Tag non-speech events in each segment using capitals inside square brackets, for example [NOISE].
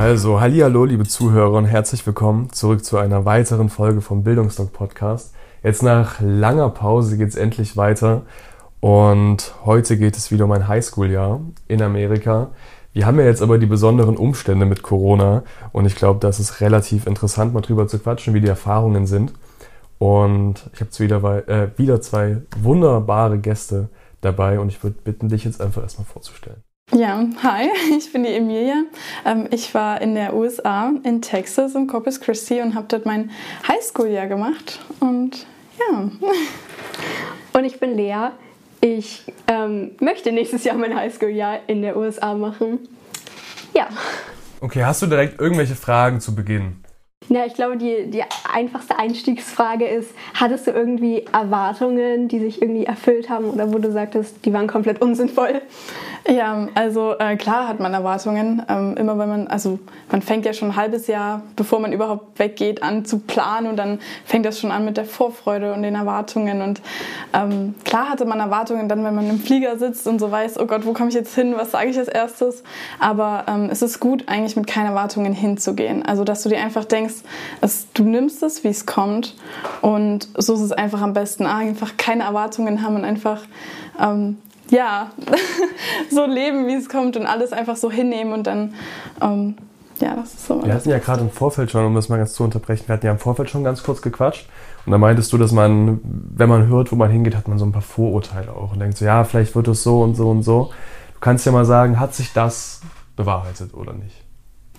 Also, hallihallo, liebe Zuhörer und herzlich willkommen zurück zu einer weiteren Folge vom Bildungsdoc Podcast. Jetzt nach langer Pause geht es endlich weiter und heute geht es wieder um ein Highschool-Jahr in Amerika. Wir haben ja jetzt aber die besonderen Umstände mit Corona und ich glaube, das ist relativ interessant, mal drüber zu quatschen, wie die Erfahrungen sind. Und ich habe wieder, äh, wieder zwei wunderbare Gäste dabei und ich würde bitten, dich jetzt einfach erstmal vorzustellen. Ja, hi, [LAUGHS] ich bin die Emilia. Ähm, ich war in der USA, in Texas, in Corpus Christi und habe dort mein Highschool-Jahr gemacht. Und ja. [LAUGHS] Und ich bin Lea. Ich ähm, möchte nächstes Jahr mein Highschool-Jahr in der USA machen. Ja. Okay, hast du direkt irgendwelche Fragen zu Beginn? Ja, ich glaube, die, die einfachste Einstiegsfrage ist, hattest du irgendwie Erwartungen, die sich irgendwie erfüllt haben oder wo du sagtest, die waren komplett unsinnvoll? Ja, also äh, klar hat man Erwartungen. Ähm, immer wenn man, also man fängt ja schon ein halbes Jahr, bevor man überhaupt weggeht, an zu planen und dann fängt das schon an mit der Vorfreude und den Erwartungen. Und ähm, klar hatte man Erwartungen dann, wenn man im Flieger sitzt und so weiß, oh Gott, wo komme ich jetzt hin, was sage ich als erstes? Aber ähm, es ist gut, eigentlich mit keinen Erwartungen hinzugehen. Also dass du dir einfach denkst, es, du nimmst es, wie es kommt. Und so ist es einfach am besten. Einfach keine Erwartungen haben und einfach ähm, ja, [LAUGHS] so leben, wie es kommt und alles einfach so hinnehmen und dann, ähm, ja, das ist so. Wir hatten ja gerade im Vorfeld schon, um das mal ganz zu unterbrechen, wir hatten ja im Vorfeld schon ganz kurz gequatscht und da meintest du, dass man, wenn man hört, wo man hingeht, hat man so ein paar Vorurteile auch und denkt so, ja, vielleicht wird es so und so und so. Du kannst ja mal sagen, hat sich das bewahrheitet oder nicht?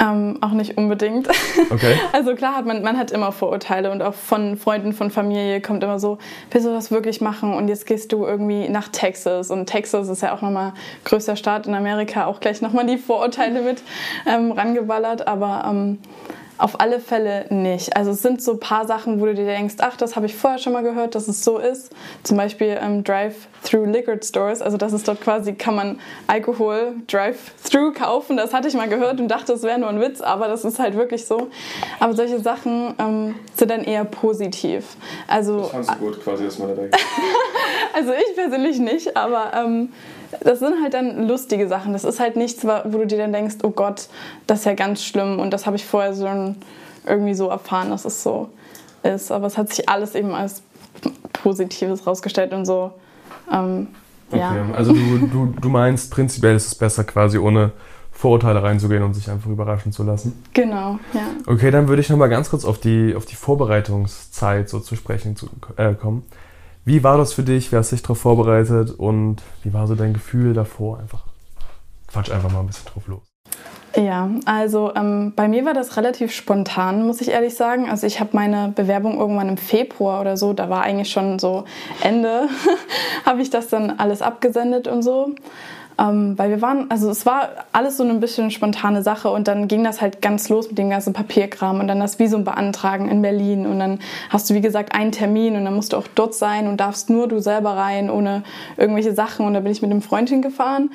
Ähm, auch nicht unbedingt. Okay. [LAUGHS] Also klar hat man, man hat immer Vorurteile und auch von Freunden, von Familie kommt immer so, willst du das wirklich machen und jetzt gehst du irgendwie nach Texas und Texas ist ja auch nochmal größter Staat in Amerika, auch gleich nochmal die Vorurteile mit ähm, rangeballert, aber ähm, auf alle Fälle nicht. Also es sind so ein paar Sachen, wo du dir denkst, ach, das habe ich vorher schon mal gehört, dass es so ist. Zum Beispiel ähm, Drive-Through Liquor Stores, also das ist dort quasi, kann man Alkohol Drive-Through kaufen. Das hatte ich mal gehört und dachte, es wäre nur ein Witz, aber das ist halt wirklich so. Aber solche Sachen ähm, sind dann eher positiv. Also, das fandst du gut quasi, dass man da denkt. [LAUGHS] also ich persönlich nicht, aber... Ähm, das sind halt dann lustige Sachen. Das ist halt nichts, wo du dir dann denkst, oh Gott, das ist ja ganz schlimm und das habe ich vorher so irgendwie so erfahren, dass es so ist. Aber es hat sich alles eben als Positives rausgestellt und so. Ähm, okay. ja. Also du, du, du meinst, prinzipiell ist es besser, quasi ohne Vorurteile reinzugehen und sich einfach überraschen zu lassen. Genau, ja. Okay, dann würde ich nochmal ganz kurz auf die, auf die Vorbereitungszeit so zu sprechen zu, äh, kommen. Wie war das für dich? Wie hast du dich darauf vorbereitet? Und wie war so dein Gefühl davor? Einfach quatsch einfach mal ein bisschen drauf los. Ja, also ähm, bei mir war das relativ spontan, muss ich ehrlich sagen. Also ich habe meine Bewerbung irgendwann im Februar oder so, da war eigentlich schon so Ende, [LAUGHS] habe ich das dann alles abgesendet und so. Ähm, weil wir waren, also es war alles so ein bisschen spontane Sache und dann ging das halt ganz los mit dem ganzen Papierkram und dann das Visum beantragen in Berlin und dann hast du wie gesagt einen Termin und dann musst du auch dort sein und darfst nur du selber rein ohne irgendwelche Sachen und da bin ich mit einem Freund hingefahren.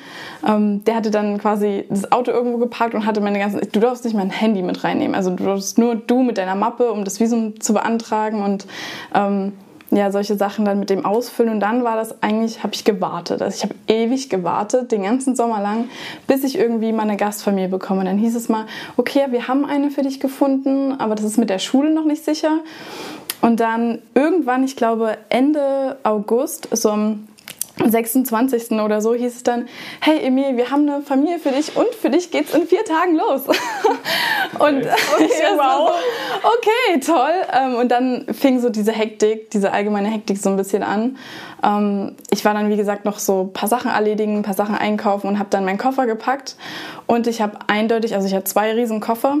Ähm, der hatte dann quasi das Auto irgendwo geparkt und hatte meine ganzen, du darfst nicht mein Handy mit reinnehmen, also du darfst nur du mit deiner Mappe, um das Visum zu beantragen und ähm, ja, solche Sachen dann mit dem Ausfüllen. Und dann war das eigentlich, habe ich gewartet. Also ich habe ewig gewartet, den ganzen Sommer lang, bis ich irgendwie mal eine Gastfamilie bekomme. Und dann hieß es mal, okay, wir haben eine für dich gefunden, aber das ist mit der Schule noch nicht sicher. Und dann irgendwann, ich glaube Ende August, so am 26. oder so hieß es dann, hey Emil, wir haben eine Familie für dich und für dich geht's in vier Tagen los. [LAUGHS] und okay, [LAUGHS] okay wow. So, okay, toll. Ähm, und dann fing so diese Hektik, diese allgemeine Hektik so ein bisschen an. Ähm, ich war dann, wie gesagt, noch so ein paar Sachen erledigen, ein paar Sachen einkaufen und habe dann meinen Koffer gepackt. Und ich habe eindeutig, also ich hatte zwei riesen Koffer.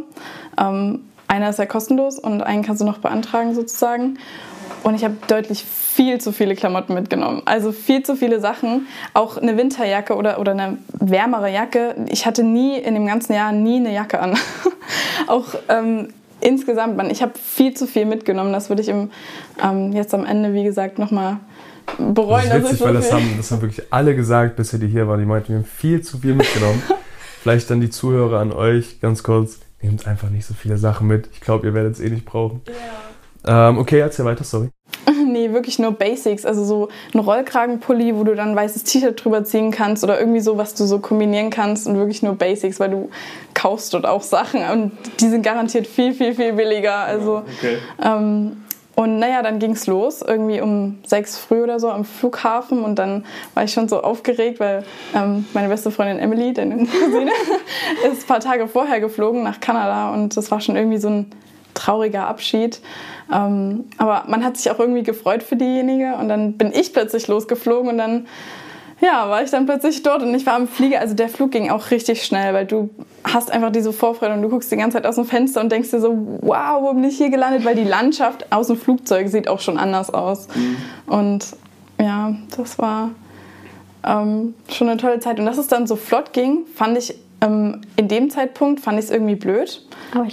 Ähm, einer ist ja kostenlos und einen kannst du noch beantragen sozusagen. Und ich habe deutlich viel zu viele Klamotten mitgenommen. Also viel zu viele Sachen. Auch eine Winterjacke oder, oder eine wärmere Jacke. Ich hatte nie in dem ganzen Jahr nie eine Jacke an. [LAUGHS] auch ähm, insgesamt, man, ich habe viel zu viel mitgenommen. Das würde ich im, ähm, jetzt am Ende, wie gesagt, nochmal bereuen. Das ist witzig, weil das haben, das haben wirklich alle gesagt, bisher die hier waren. Die meinten, wir haben viel zu viel mitgenommen. [LAUGHS] Vielleicht dann die Zuhörer an euch, ganz kurz, nehmt einfach nicht so viele Sachen mit. Ich glaube, ihr werdet es eh nicht brauchen. Ja. Ähm, okay, erzähl weiter, sorry. [LAUGHS] nee, wirklich nur Basics. Also so ein Rollkragenpulli, wo du dann ein weißes T-Shirt drüber ziehen kannst oder irgendwie so, was du so kombinieren kannst und wirklich nur Basics, weil du kaufst dort auch Sachen und die sind garantiert viel, viel, viel billiger. Also, okay. ähm, und naja, dann ging es los, irgendwie um sechs früh oder so am Flughafen. Und dann war ich schon so aufgeregt, weil ähm, meine beste Freundin Emily, deine [LAUGHS] Cousine, ist ein paar Tage vorher geflogen nach Kanada. Und das war schon irgendwie so ein trauriger Abschied. Ähm, aber man hat sich auch irgendwie gefreut für diejenige und dann bin ich plötzlich losgeflogen und dann ja, war ich dann plötzlich dort und ich war am Flieger. Also der Flug ging auch richtig schnell, weil du hast einfach diese Vorfreude und du guckst die ganze Zeit aus dem Fenster und denkst dir so, wow, wo bin ich hier gelandet? Weil die Landschaft aus dem Flugzeug sieht auch schon anders aus. Mhm. Und ja, das war ähm, schon eine tolle Zeit. Und dass es dann so flott ging, fand ich ähm, in dem Zeitpunkt fand ich es irgendwie blöd,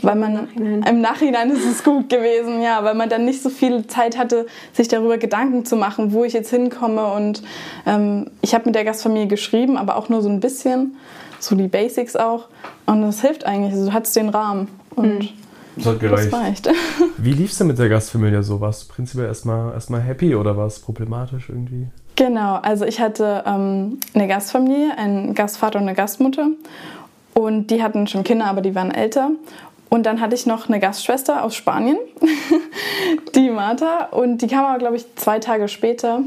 weil man im Nachhinein. im Nachhinein ist es gut gewesen, ja, weil man dann nicht so viel Zeit hatte, sich darüber Gedanken zu machen, wo ich jetzt hinkomme. Und ähm, ich habe mit der Gastfamilie geschrieben, aber auch nur so ein bisschen, so die Basics auch. Und das hilft eigentlich. Also du hattest den Rahmen und mhm. Das hat gereicht. Das reicht. [LAUGHS] Wie lief es denn mit der Gastfamilie so? Warst du prinzipiell erstmal, erstmal happy oder war es problematisch irgendwie? Genau, also ich hatte ähm, eine Gastfamilie, einen Gastvater und eine Gastmutter. Und die hatten schon Kinder, aber die waren älter. Und dann hatte ich noch eine Gastschwester aus Spanien, [LAUGHS] die Martha. Und die kam aber, glaube ich, zwei Tage später.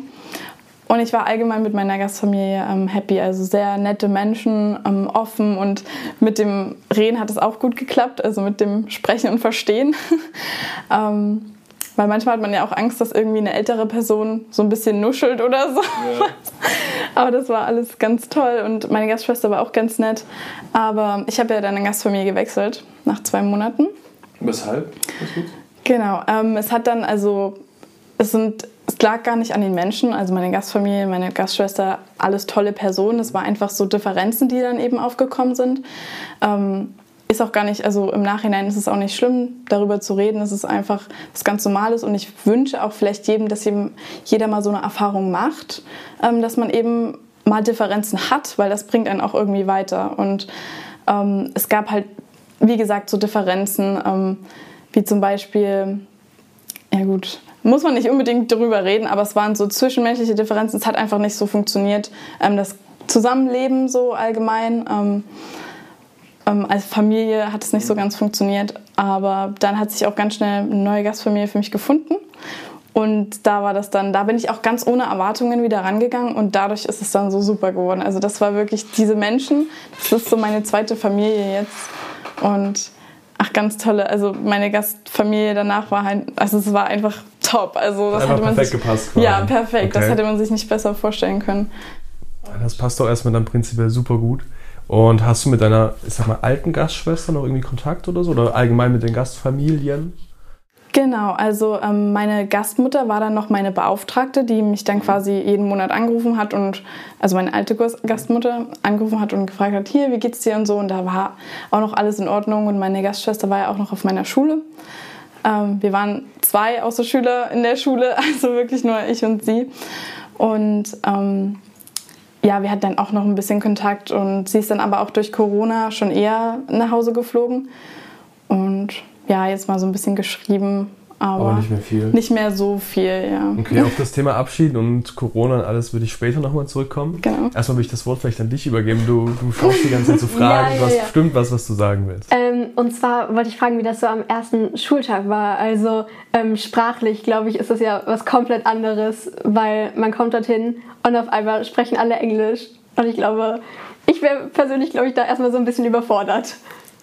Und ich war allgemein mit meiner Gastfamilie ähm, happy. Also sehr nette Menschen, ähm, offen und mit dem Reden hat es auch gut geklappt. Also mit dem Sprechen und Verstehen. [LAUGHS] ähm, weil manchmal hat man ja auch Angst, dass irgendwie eine ältere Person so ein bisschen nuschelt oder so. Ja. [LAUGHS] Aber das war alles ganz toll und meine Gastschwester war auch ganz nett. Aber ich habe ja dann eine Gastfamilie gewechselt nach zwei Monaten. Weshalb? Genau. Ähm, es hat dann also, es sind es lag gar nicht an den Menschen, also meine Gastfamilie, meine Gastschwester, alles tolle Personen. Es war einfach so Differenzen, die dann eben aufgekommen sind. Ähm, ist auch gar nicht, also im Nachhinein ist es auch nicht schlimm, darüber zu reden. Es ist einfach was ganz Normales und ich wünsche auch vielleicht jedem, dass jedem, jeder mal so eine Erfahrung macht, ähm, dass man eben mal Differenzen hat, weil das bringt einen auch irgendwie weiter. Und ähm, es gab halt, wie gesagt, so Differenzen, ähm, wie zum Beispiel, ja gut, muss man nicht unbedingt darüber reden, aber es waren so zwischenmenschliche Differenzen. Es hat einfach nicht so funktioniert. Ähm, das Zusammenleben so allgemein. Ähm, als Familie hat es nicht so ganz funktioniert, aber dann hat sich auch ganz schnell eine neue Gastfamilie für mich gefunden. Und da war das dann, da bin ich auch ganz ohne Erwartungen wieder rangegangen und dadurch ist es dann so super geworden. Also das war wirklich diese Menschen, das ist so meine zweite Familie jetzt. Und ach, ganz tolle, also meine Gastfamilie danach war halt, also es war einfach top. Also das einfach hatte man perfekt sich, gepasst. Quasi. Ja, perfekt. Okay. Das hätte man sich nicht besser vorstellen können. Das passt doch erstmal dann prinzipiell super gut. Und hast du mit deiner, ich sag mal, alten Gastschwester noch irgendwie Kontakt oder so? Oder allgemein mit den Gastfamilien? Genau, also ähm, meine Gastmutter war dann noch meine Beauftragte, die mich dann quasi jeden Monat angerufen hat und, also meine alte Gastmutter angerufen hat und gefragt hat, hier, wie geht's dir und so. Und da war auch noch alles in Ordnung und meine Gastschwester war ja auch noch auf meiner Schule. Ähm, wir waren zwei Außerschüler in der Schule, [LAUGHS] also wirklich nur ich und sie. Und ähm, ja, wir hatten dann auch noch ein bisschen Kontakt und sie ist dann aber auch durch Corona schon eher nach Hause geflogen. Und ja, jetzt mal so ein bisschen geschrieben, aber, aber nicht mehr viel. Nicht mehr so viel, ja. Okay, auf das Thema Abschied und Corona und alles würde ich später nochmal zurückkommen. Genau. Erstmal würde ich das Wort vielleicht an dich übergeben. Du, du schaust die ganze Zeit zu [LAUGHS] Fragen. ja, ja, du hast bestimmt was, was du sagen willst. Ähm, und zwar wollte ich fragen, wie das so am ersten Schultag war. Also ähm, sprachlich, glaube ich, ist das ja was komplett anderes, weil man kommt dorthin und auf einmal sprechen alle Englisch. Und ich glaube, ich wäre persönlich, glaube ich, da erstmal so ein bisschen überfordert.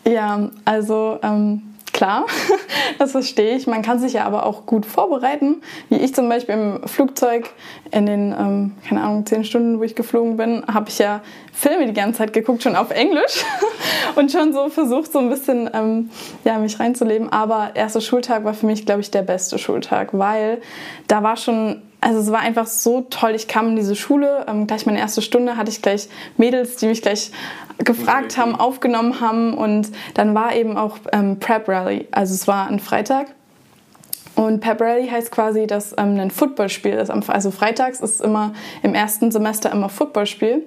Ja, also ähm, klar, [LAUGHS] das verstehe ich. Man kann sich ja aber auch gut vorbereiten. Wie ich zum Beispiel im Flugzeug in den, ähm, keine Ahnung, zehn Stunden, wo ich geflogen bin, habe ich ja Filme die ganze Zeit geguckt, schon auf Englisch [LAUGHS] und schon so versucht, so ein bisschen ähm, ja, mich reinzuleben. Aber erster Schultag war für mich, glaube ich, der beste Schultag, weil da war schon also es war einfach so toll. Ich kam in diese Schule, ähm, gleich meine erste Stunde hatte ich gleich Mädels, die mich gleich gefragt haben, aufgenommen haben und dann war eben auch ähm, Prep Rally. Also es war ein Freitag und Pep Rally heißt quasi, dass ähm, ein Footballspiel ist. Also freitags ist immer im ersten Semester immer Footballspiel.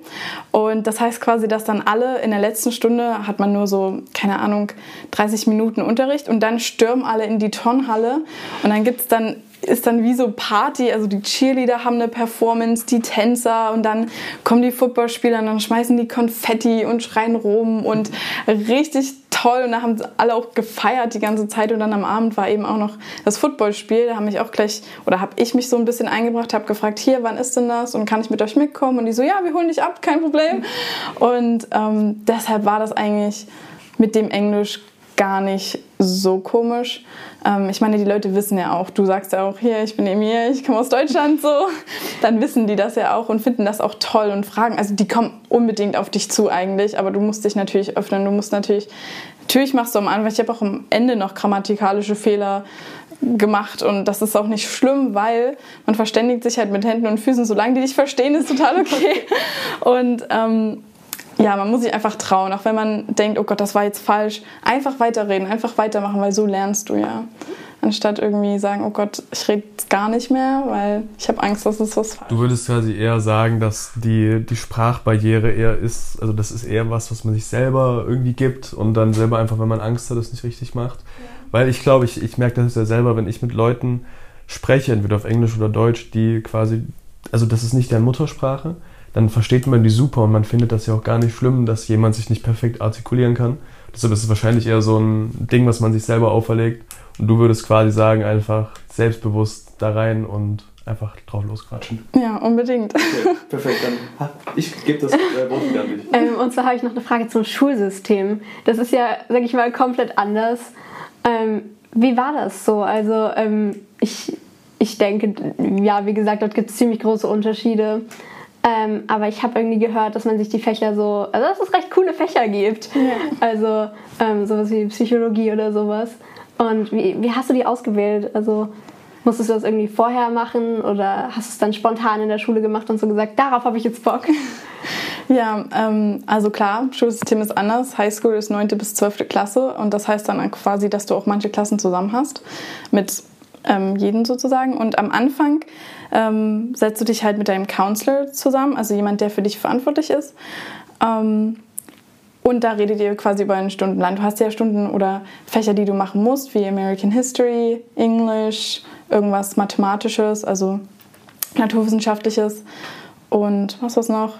Und das heißt quasi, dass dann alle in der letzten Stunde hat man nur so, keine Ahnung, 30 Minuten Unterricht und dann stürmen alle in die Turnhalle und dann gibt's dann ist dann wie so Party, also die Cheerleader haben eine Performance, die Tänzer und dann kommen die Footballspieler und dann schmeißen die Konfetti und schreien rum und richtig toll und da haben alle auch gefeiert die ganze Zeit und dann am Abend war eben auch noch das Footballspiel, da haben mich auch gleich oder habe ich mich so ein bisschen eingebracht, habe gefragt, hier, wann ist denn das und kann ich mit euch mitkommen und die so, ja, wir holen dich ab, kein Problem und ähm, deshalb war das eigentlich mit dem Englisch gar nicht so komisch. Ähm, ich meine, die Leute wissen ja auch, du sagst ja auch, hier, ich bin Emir, ich komme aus Deutschland, so. Dann wissen die das ja auch und finden das auch toll und fragen. Also die kommen unbedingt auf dich zu eigentlich, aber du musst dich natürlich öffnen. Du musst natürlich, natürlich machst du am Anfang, ich habe auch am Ende noch grammatikalische Fehler gemacht und das ist auch nicht schlimm, weil man verständigt sich halt mit Händen und Füßen, solange die dich verstehen, ist total okay. [LAUGHS] Und ähm, ja, man muss sich einfach trauen, auch wenn man denkt, oh Gott, das war jetzt falsch. Einfach weiterreden, einfach weitermachen, weil so lernst du ja. Anstatt irgendwie sagen, oh Gott, ich rede gar nicht mehr, weil ich habe Angst, dass es was falsch Du würdest quasi eher sagen, dass die, die Sprachbarriere eher ist, also das ist eher was, was man sich selber irgendwie gibt und dann selber einfach, wenn man Angst hat, das nicht richtig macht. Ja. Weil ich glaube, ich, ich merke das ja selber, wenn ich mit Leuten spreche, entweder auf Englisch oder Deutsch, die quasi, also das ist nicht deren Muttersprache, dann versteht man die super und man findet das ja auch gar nicht schlimm, dass jemand sich nicht perfekt artikulieren kann. Deshalb ist es wahrscheinlich eher so ein Ding, was man sich selber auferlegt. Und du würdest quasi sagen, einfach selbstbewusst da rein und einfach drauf losquatschen. Ja, unbedingt. Okay, perfekt, dann ich gebe das äh, Wort wieder an dich. Ähm, und zwar habe ich noch eine Frage zum Schulsystem. Das ist ja, sag ich mal, komplett anders. Ähm, wie war das so? Also ähm, ich, ich denke, ja, wie gesagt, dort gibt es ziemlich große Unterschiede. Ähm, aber ich habe irgendwie gehört, dass man sich die Fächer so, also dass es recht coole Fächer gibt. Ja. Also ähm, sowas wie Psychologie oder sowas. Und wie, wie hast du die ausgewählt? Also musstest du das irgendwie vorher machen oder hast du es dann spontan in der Schule gemacht und so gesagt, darauf habe ich jetzt Bock? [LAUGHS] Ja, ähm, also klar, Schulsystem ist anders. Highschool ist 9. bis 12. Klasse und das heißt dann quasi, dass du auch manche Klassen zusammen hast mit ähm, jeden sozusagen. Und am Anfang ähm, setzt du dich halt mit deinem Counselor zusammen, also jemand, der für dich verantwortlich ist. Ähm, und da redet ihr quasi über einen Stundenplan. Du hast ja Stunden oder Fächer, die du machen musst, wie American History, English, irgendwas Mathematisches, also Naturwissenschaftliches. Und was war's noch?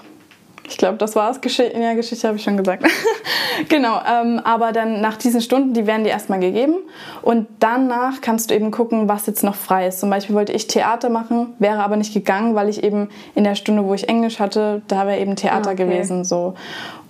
Ich glaube, das war's. Gesch in der Geschichte habe ich schon gesagt. [LAUGHS] genau, ähm, aber dann nach diesen Stunden, die werden dir erstmal gegeben und danach kannst du eben gucken, was jetzt noch frei ist. Zum Beispiel wollte ich Theater machen, wäre aber nicht gegangen, weil ich eben in der Stunde, wo ich Englisch hatte, da wäre eben Theater okay. gewesen. So.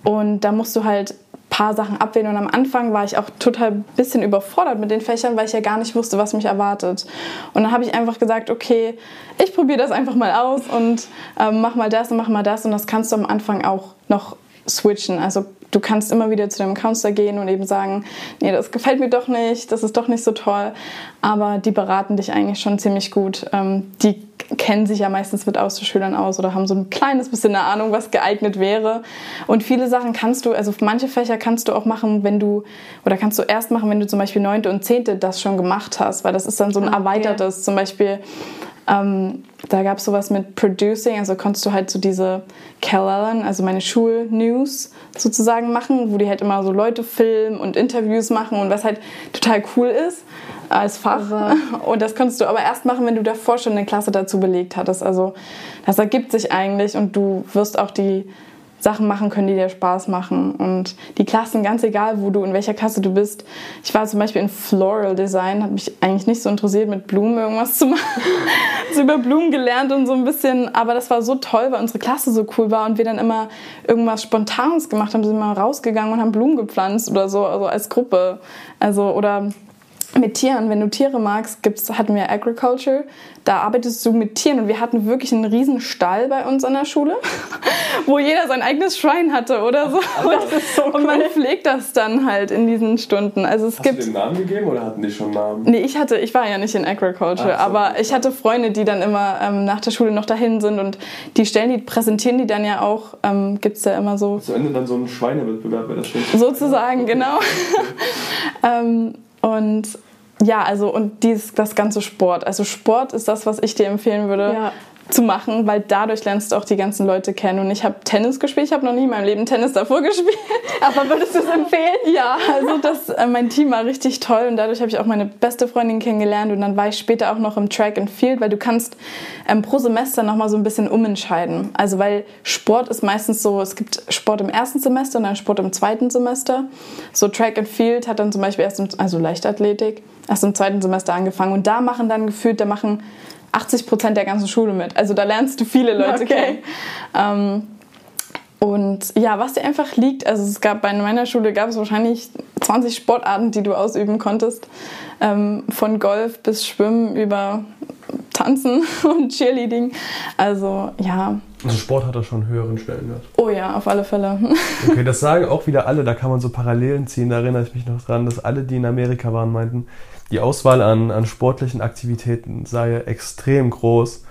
Und da musst du halt paar Sachen abwählen und am Anfang war ich auch total bisschen überfordert mit den Fächern, weil ich ja gar nicht wusste, was mich erwartet. Und dann habe ich einfach gesagt, okay, ich probiere das einfach mal aus und ähm, mach mal das und mach mal das und das kannst du am Anfang auch noch switchen. Also du kannst immer wieder zu deinem Counselor gehen und eben sagen, nee, das gefällt mir doch nicht, das ist doch nicht so toll. Aber die beraten dich eigentlich schon ziemlich gut. Ähm, die kennen sich ja meistens mit Austauschschülern aus oder haben so ein kleines bisschen eine Ahnung, was geeignet wäre. Und viele Sachen kannst du, also manche Fächer kannst du auch machen, wenn du, oder kannst du erst machen, wenn du zum Beispiel neunte und zehnte das schon gemacht hast, weil das ist dann so ein ah, erweitertes, zum Beispiel ähm, da gab es sowas mit Producing, also konntest du halt so diese Cal also meine Schulnews sozusagen machen, wo die halt immer so Leute filmen und Interviews machen und was halt total cool ist als Fach. Also. [LAUGHS] Und das konntest du aber erst machen, wenn du davor schon eine Klasse dazu belegt hattest. Also das ergibt sich eigentlich und du wirst auch die Sachen machen können, die dir Spaß machen. Und die Klassen, ganz egal, wo du, in welcher Klasse du bist. Ich war zum Beispiel in Floral Design, hat mich eigentlich nicht so interessiert, mit Blumen irgendwas zu [LAUGHS] machen. so über Blumen gelernt und so ein bisschen. Aber das war so toll, weil unsere Klasse so cool war und wir dann immer irgendwas Spontanes gemacht haben. Sind mal rausgegangen und haben Blumen gepflanzt oder so, also als Gruppe. Also, oder mit Tieren, wenn du Tiere magst, gibt's, hatten wir Agriculture, da arbeitest du mit Tieren und wir hatten wirklich einen riesen Stall bei uns an der Schule, [LAUGHS] wo jeder sein eigenes Schwein hatte oder so. Das ist so cool. Und man pflegt das dann halt in diesen Stunden. Also es Hast gibt du den Namen gegeben oder hatten die schon Namen? Nee, ich hatte, ich war ja nicht in Agriculture, Ach so. aber ich hatte Freunde, die dann immer ähm, nach der Schule noch dahin sind und die stellen die, präsentieren die dann ja auch, ähm, gibt's ja immer so Zu Ende dann so ein Schweinewettbewerb, wäre das schön. sozusagen, genau. [LAUGHS] ähm, und ja, also und dieses, das ganze Sport. Also Sport ist das, was ich dir empfehlen würde. Ja. Zu machen, weil dadurch lernst du auch die ganzen Leute kennen. Und ich habe Tennis gespielt, ich habe noch nie in meinem Leben Tennis davor [LAUGHS] gespielt. Aber würdest du es empfehlen? Ja, also das, äh, mein Team war richtig toll und dadurch habe ich auch meine beste Freundin kennengelernt und dann war ich später auch noch im Track and Field, weil du kannst ähm, pro Semester noch mal so ein bisschen umentscheiden. Also weil Sport ist meistens so, es gibt Sport im ersten Semester und dann Sport im zweiten Semester. So Track and Field hat dann zum Beispiel erst, im, also Leichtathletik, erst im zweiten Semester angefangen und da machen dann gefühlt, da machen 80 Prozent der ganzen Schule mit. Also da lernst du viele Leute Okay. kennen. Ähm, und ja, was dir einfach liegt, also es gab bei meiner Schule gab es wahrscheinlich 20 Sportarten, die du ausüben konntest. Ähm, von Golf bis Schwimmen über Tanzen [LAUGHS] und Cheerleading. Also ja, Also Sport hat da schon einen höheren Stellenwert. oh ja, auf alle Fälle. [LAUGHS] Okay, das sagen auch wieder alle, da kann man so Parallelen ziehen. Da erinnere ich mich noch dran, dass alle, die in Amerika waren, meinten, die Auswahl an, an sportlichen Aktivitäten sei extrem groß.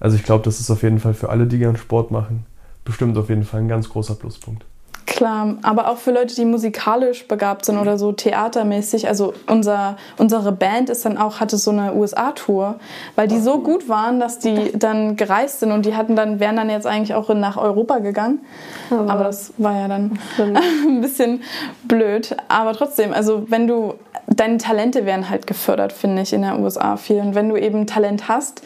Also ich glaube, das ist auf jeden Fall für alle, die gern Sport machen, bestimmt auf jeden Fall ein ganz großer Pluspunkt. Klar, aber auch für Leute, die musikalisch begabt sind oder so theatermäßig. Also unser, unsere Band ist dann auch, hatte so eine USA-Tour, weil die so gut waren, dass die dann gereist sind und die hatten dann, wären dann jetzt eigentlich auch nach Europa gegangen. Aber- Aber das war ja dann [LAUGHS] ein bisschen blöd. Aber trotzdem, also wenn du, deine Talente werden halt gefördert, finde ich, in der USA viel. Und wenn du eben Talent hast,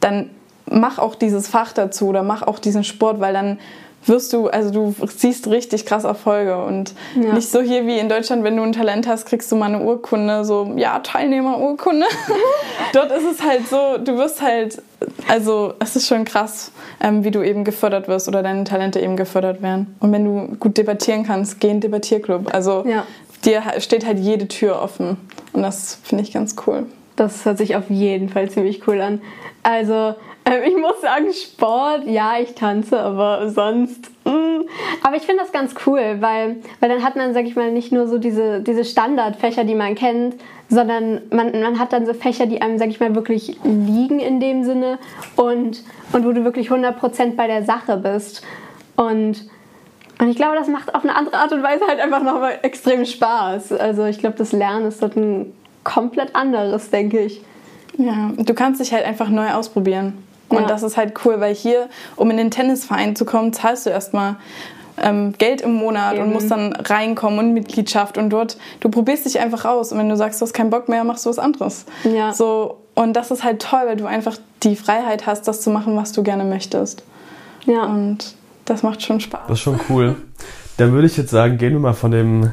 dann mach auch dieses Fach dazu oder mach auch diesen Sport, weil dann wirst du, also du siehst richtig krass Erfolge und Ja. nicht so hier wie in Deutschland, wenn du ein Talent hast, kriegst du mal eine Urkunde, so, ja, Teilnehmerurkunde. [LAUGHS] Dort ist es halt so, du wirst halt, also es ist schon krass, ähm, wie du eben gefördert wirst oder deine Talente eben gefördert werden. Und wenn du gut debattieren kannst, geh in den Debattierclub. Also Ja. Dir steht halt jede Tür offen und das finde ich ganz cool. Das hört sich auf jeden Fall ziemlich cool an. Also, ähm, ich muss sagen, Sport, ja, ich tanze, aber sonst. mm. Aber ich finde das ganz cool, weil, weil dann hat man, sag ich mal, nicht nur so diese, diese Standardfächer, die man kennt, sondern man, man hat dann so Fächer, die einem, sag ich mal, wirklich liegen in dem Sinne und, und wo du wirklich 100% bei der Sache bist. Und, und ich glaube, das macht auf eine andere Art und Weise halt einfach nochmal extrem Spaß. Also ich glaube, das Lernen ist dort ein komplett anderes, denke ich. Ja, du kannst dich halt einfach neu ausprobieren. Und Ja. das ist halt cool, weil hier, um in den Tennisverein zu kommen, zahlst du erstmal ähm, Geld im Monat und Eben. musst dann reinkommen und Mitgliedschaft und dort, du probierst dich einfach aus und wenn du sagst, du hast keinen Bock mehr, machst du was anderes. Ja. So, und das ist halt toll, weil du einfach die Freiheit hast, das zu machen, was du gerne möchtest. Ja. Und das macht schon Spaß. Das ist schon cool. Dann würde ich jetzt sagen, gehen wir mal von dem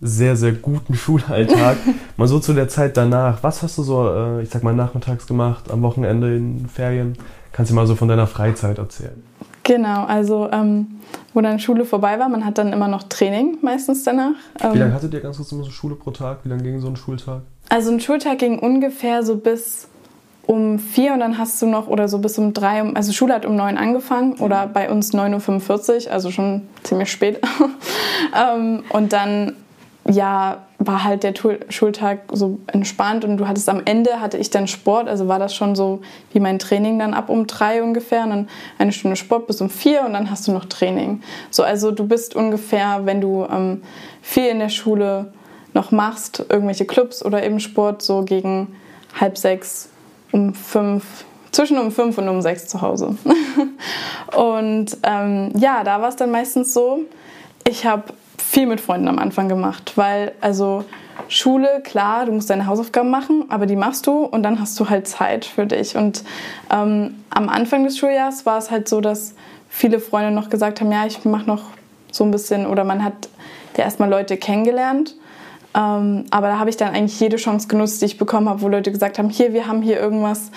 sehr, sehr guten Schulalltag [LAUGHS] mal so zu der Zeit danach. Was hast du so, äh, ich sag mal, nachmittags gemacht, am Wochenende in Ferien? Kannst du mal so von deiner Freizeit erzählen? Genau, also ähm, wo dann Schule vorbei war, man hat dann immer noch Training meistens danach. Wie Ähm, lange hattet ihr ganz kurz immer so Schule pro Tag? Wie lange ging so ein Schultag? Also ein Schultag ging ungefähr so bis um vier und dann hast du noch oder so bis um drei, um- also Schule hat um neun angefangen oder bei uns 9.45 Uhr, also schon ziemlich spät. [LAUGHS] ähm, und dann, ja, war halt der Schultag so entspannt und du hattest am Ende, hatte ich dann Sport, also war das schon so wie mein Training dann ab um drei ungefähr und dann eine Stunde Sport bis um vier und dann hast du noch Training. So, also du bist ungefähr, wenn du ähm, viel in der Schule noch machst, irgendwelche Clubs oder eben Sport, so gegen halb sechs, um fünf, zwischen um fünf und um sechs zu Hause. [LAUGHS] und ähm, ja, da war es dann meistens so, ich habe viel mit Freunden am Anfang gemacht, weil also Schule, klar, du musst deine Hausaufgaben machen, aber die machst du und dann hast du halt Zeit für dich. Und ähm, am Anfang des Schuljahres war es halt so, dass viele Freunde noch gesagt haben, ja, ich mache noch so ein bisschen, oder man hat ja erstmal Leute kennengelernt. Ähm, aber da habe ich dann eigentlich jede Chance genutzt, die ich bekommen habe, wo Leute gesagt haben, hier, wir haben hier irgendwas,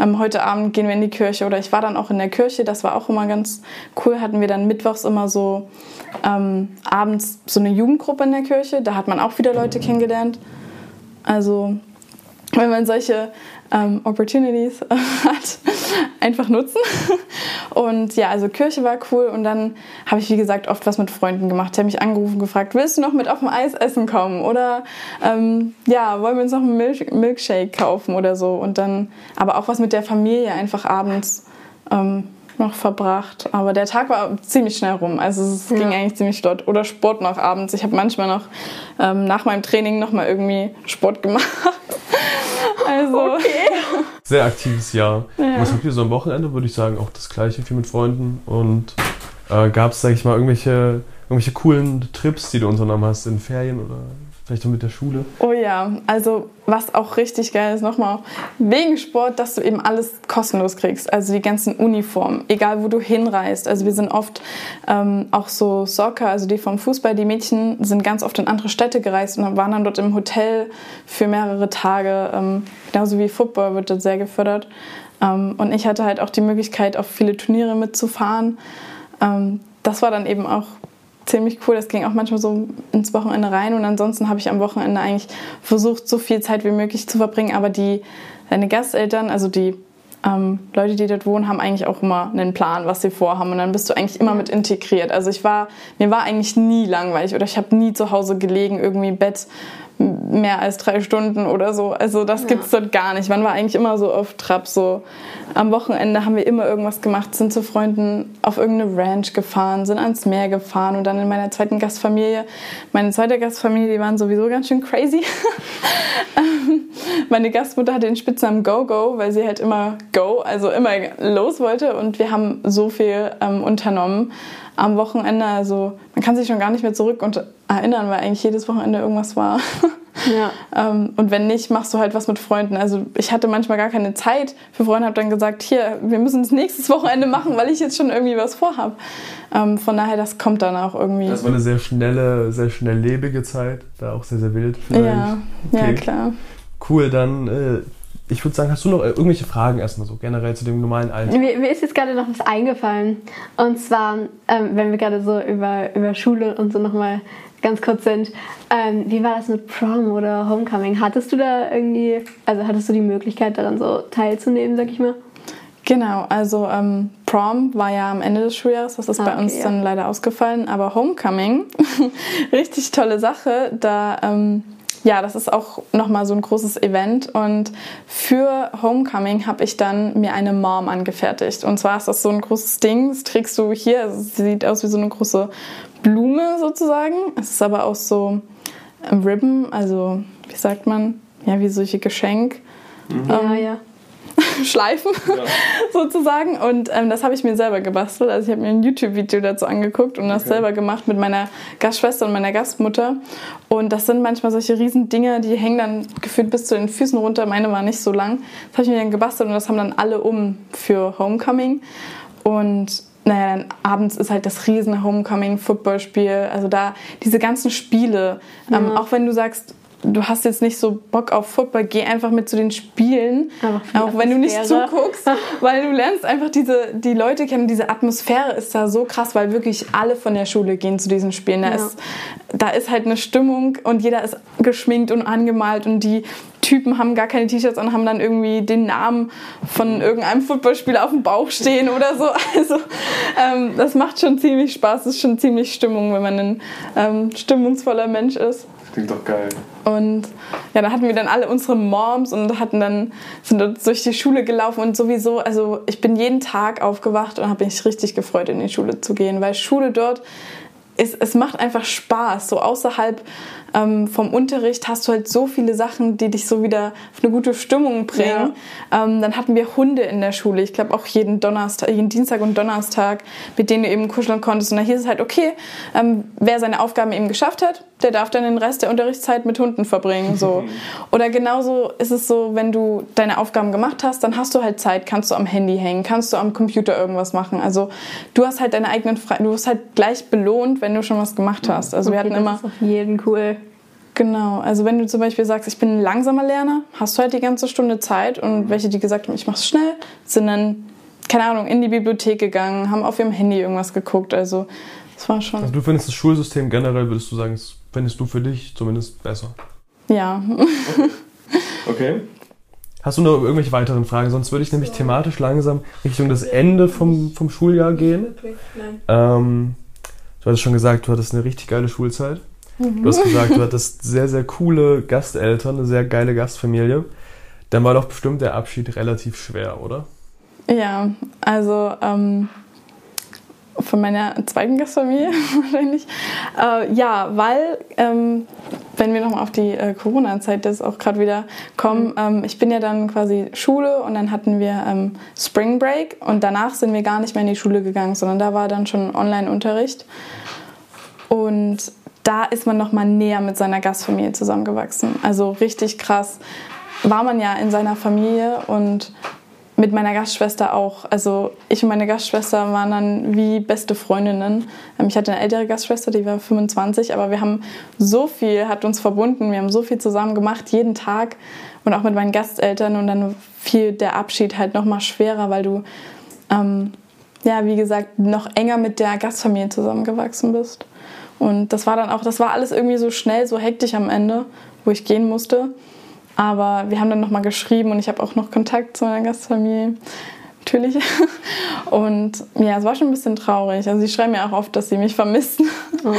ähm, heute Abend gehen wir in die Kirche. Oder ich war dann auch in der Kirche, das war auch immer ganz cool. Hatten wir dann mittwochs immer so ähm, abends so eine Jugendgruppe in der Kirche, da hat man auch wieder Leute kennengelernt. Also wenn man solche ähm, Opportunities [LAUGHS] hat, einfach nutzen. Und ja, also Kirche war cool und dann habe ich, wie gesagt, oft was mit Freunden gemacht. Die haben mich angerufen, gefragt, willst du noch mit auf dem Eis essen kommen? Oder ähm, ja, wollen wir uns noch einen Milch Milkshake kaufen oder so? Und dann aber auch was mit der Familie einfach abends ähm, noch verbracht. Aber der Tag war ziemlich schnell rum. Also es ja. ging eigentlich ziemlich flott. Oder Sport noch abends. Ich habe manchmal noch ähm, nach meinem Training noch mal irgendwie Sport [LAUGHS] gemacht. Also. [LAUGHS] Okay. Sehr aktives Jahr. Ja. Was habt ihr so am Wochenende? Würde ich sagen, auch das gleiche, viel mit Freunden. Und äh, gab es, sag ich mal, irgendwelche, irgendwelche coolen Trips, die du unternommen hast in Ferien oder Vielleicht auch mit der Schule. Oh ja, also was auch richtig geil ist, nochmal wegen Sport, dass du eben alles kostenlos kriegst. Also die ganzen Uniformen, egal wo du hinreist. Also wir sind oft ähm, auch so Soccer, also die vom Fußball, die Mädchen sind ganz oft in andere Städte gereist und waren dann dort im Hotel für mehrere Tage. Ähm, genauso wie Football wird dort sehr gefördert. Ähm, und ich hatte halt auch die Möglichkeit, auf viele Turniere mitzufahren. Ähm, das war dann eben auch ziemlich cool. Das ging auch manchmal so ins Wochenende rein und ansonsten habe ich am Wochenende eigentlich versucht, so viel Zeit wie möglich zu verbringen. Aber die, deine Gasteltern, also die ähm, Leute, die dort wohnen, haben eigentlich auch immer einen Plan, was sie vorhaben und dann bist du eigentlich immer mit integriert. Also ich war, mir war eigentlich nie langweilig oder ich habe nie zu Hause gelegen, irgendwie im Bett mehr als drei Stunden oder so. Also das ja. es dort gar nicht. Man war eigentlich immer so auf Trab. So am Wochenende haben wir immer irgendwas gemacht, sind zu Freunden auf irgendeine Ranch gefahren, sind ans Meer gefahren und dann in meiner zweiten Gastfamilie. Meine zweite Gastfamilie, die waren sowieso ganz schön crazy. [LAUGHS] Meine Gastmutter hatte den Spitznamen Go Go, weil sie halt immer Go, also immer los wollte und wir haben so viel ähm, unternommen am Wochenende. Also man kann sich schon gar nicht mehr zurück und erinnern, weil eigentlich jedes Wochenende irgendwas war. Ja. [LAUGHS] ähm, und wenn nicht, machst du halt was mit Freunden. Also ich hatte manchmal gar keine Zeit für Freunde, habe dann gesagt, hier, wir müssen das nächstes Wochenende machen, weil ich jetzt schon irgendwie was vorhab. Ähm, von daher, das kommt dann auch irgendwie. Das war eine sehr schnelle, sehr schnelllebige Zeit, da auch sehr, sehr wild vielleicht. Ja, okay. ja klar. Cool, dann äh, ich würde sagen, hast du noch irgendwelche Fragen erstmal so generell zu dem normalen Alltag? Mir, mir ist jetzt gerade noch was eingefallen. Und zwar, ähm, wenn wir gerade so über, über Schule und so nochmal ganz kurz sind, ähm, wie war das mit Prom oder Homecoming? Hattest du da irgendwie, also hattest du die Möglichkeit daran so teilzunehmen, sag ich mal? Genau, also ähm, Prom war ja am Ende des Schuljahres, das ist ah, bei uns ja. dann leider ausgefallen, aber Homecoming, [LAUGHS] richtig tolle Sache, da ähm, ja, das ist auch nochmal so ein großes Event. Und für Homecoming habe ich dann mir eine Mom angefertigt. Und zwar ist das so ein großes Ding. Das trägst du hier. Also sie sieht aus wie so eine große Blume sozusagen. Es ist aber auch so ein Ribbon, also wie sagt man? Ja, wie solche Geschenk. Mhm. Ähm, ja, ja. [LAUGHS] Schleifen ja. [LAUGHS] sozusagen. Und ähm, das habe ich mir selber gebastelt. Also ich habe mir ein YouTube-Video dazu angeguckt und das okay. selber gemacht mit meiner Gastschwester und meiner Gastmutter. Und das sind manchmal solche riesen Dinger, die hängen dann gefühlt bis zu den Füßen runter. Meine war nicht so lang. Das habe ich mir dann gebastelt und das haben dann alle um für Homecoming. Und naja, dann abends ist halt das riesen Homecoming-Footballspiel. Also da diese ganzen Spiele. Ähm, ja. Ähm, auch wenn du sagst, du hast jetzt nicht so Bock auf Football, geh einfach mit zu den Spielen, auch wenn du nicht zuguckst, [LAUGHS] weil du lernst einfach diese, die Leute kennen, diese Atmosphäre ist da so krass, weil wirklich alle von der Schule gehen zu diesen Spielen. Da, ja. ist, da ist halt eine Stimmung und jeder ist geschminkt und angemalt und die Typen haben gar keine T-Shirts und haben dann irgendwie den Namen von irgendeinem Footballspieler auf dem Bauch stehen oder so. [LAUGHS] Also ähm, das macht schon ziemlich Spaß, das ist schon ziemlich Stimmung, wenn man ein ähm, stimmungsvoller Mensch ist. Klingt doch geil. Und ja, da hatten wir dann alle unsere Moms und hatten dann, sind dort durch die Schule gelaufen und sowieso, also ich bin jeden Tag aufgewacht und habe mich richtig gefreut, in die Schule zu gehen, weil Schule dort ist, es macht einfach Spaß, so außerhalb ähm, vom Unterricht hast du halt so viele Sachen, die dich so wieder auf eine gute Stimmung bringen. Ja. Ähm, dann hatten wir Hunde in der Schule. Ich glaube auch jeden Donnerstag, jeden Dienstag und Donnerstag, mit denen du eben kuscheln konntest. Und da hieß es halt, okay, ähm, wer seine Aufgaben eben geschafft hat, der darf dann den Rest der Unterrichtszeit mit Hunden verbringen. So. [LAUGHS] Oder genauso ist es so, wenn du deine Aufgaben gemacht hast, dann hast du halt Zeit, kannst du am Handy hängen, kannst du am Computer irgendwas machen. Also du hast halt deine eigenen Fre du wirst halt gleich belohnt, wenn du schon was gemacht hast. Also okay, wir hatten immer. Jeden cool. Genau, also wenn du zum Beispiel sagst, ich bin ein langsamer Lerner, hast du halt die ganze Stunde Zeit und welche, die gesagt haben, ich mach's schnell, sind dann, keine Ahnung, in die Bibliothek gegangen, haben auf ihrem Handy irgendwas geguckt, also das war schon. Also du findest das Schulsystem generell, würdest du sagen, findest du für dich zumindest besser? Ja. Okay. okay. Hast du noch irgendwelche weiteren Fragen? Sonst würde ich nämlich thematisch langsam Richtung das Ende vom, vom Schuljahr gehen. Nein. Ähm, du hattest schon gesagt, du hattest eine richtig geile Schulzeit. Du hast gesagt, du hattest sehr, sehr coole Gasteltern, eine sehr geile Gastfamilie. Dann war doch bestimmt der Abschied relativ schwer, oder? Ja, also ähm, von meiner zweiten Gastfamilie [LAUGHS] wahrscheinlich. Äh, ja, weil, ähm, wenn wir nochmal auf die äh, Corona-Zeit das auch gerade wieder kommen, mhm. ähm, ich bin ja dann quasi Schule und dann hatten wir ähm, Spring Break und danach sind wir gar nicht mehr in die Schule gegangen, sondern da war dann schon Online-Unterricht. Und da ist man nochmal näher mit seiner Gastfamilie zusammengewachsen. Also richtig krass war man ja in seiner Familie und mit meiner Gastschwester auch. Also ich und meine Gastschwester waren dann wie beste Freundinnen. Ähm, ich hatte eine ältere Gastschwester, die war 25, aber wir haben so viel, hat uns verbunden, wir haben so viel zusammen gemacht, jeden Tag und auch mit meinen Gasteltern und dann fiel der Abschied halt noch mal schwerer, weil du, ähm, ja, wie gesagt, noch enger mit der Gastfamilie zusammengewachsen bist. Und das war dann auch, das war alles irgendwie so schnell, so hektisch am Ende, wo ich gehen musste. Aber wir haben dann nochmal geschrieben und ich habe auch noch Kontakt zu meiner Gastfamilie. Natürlich. [LAUGHS] Und ja, es war schon ein bisschen traurig. Also sie schreiben mir auch oft, dass sie mich vermissen. Oh,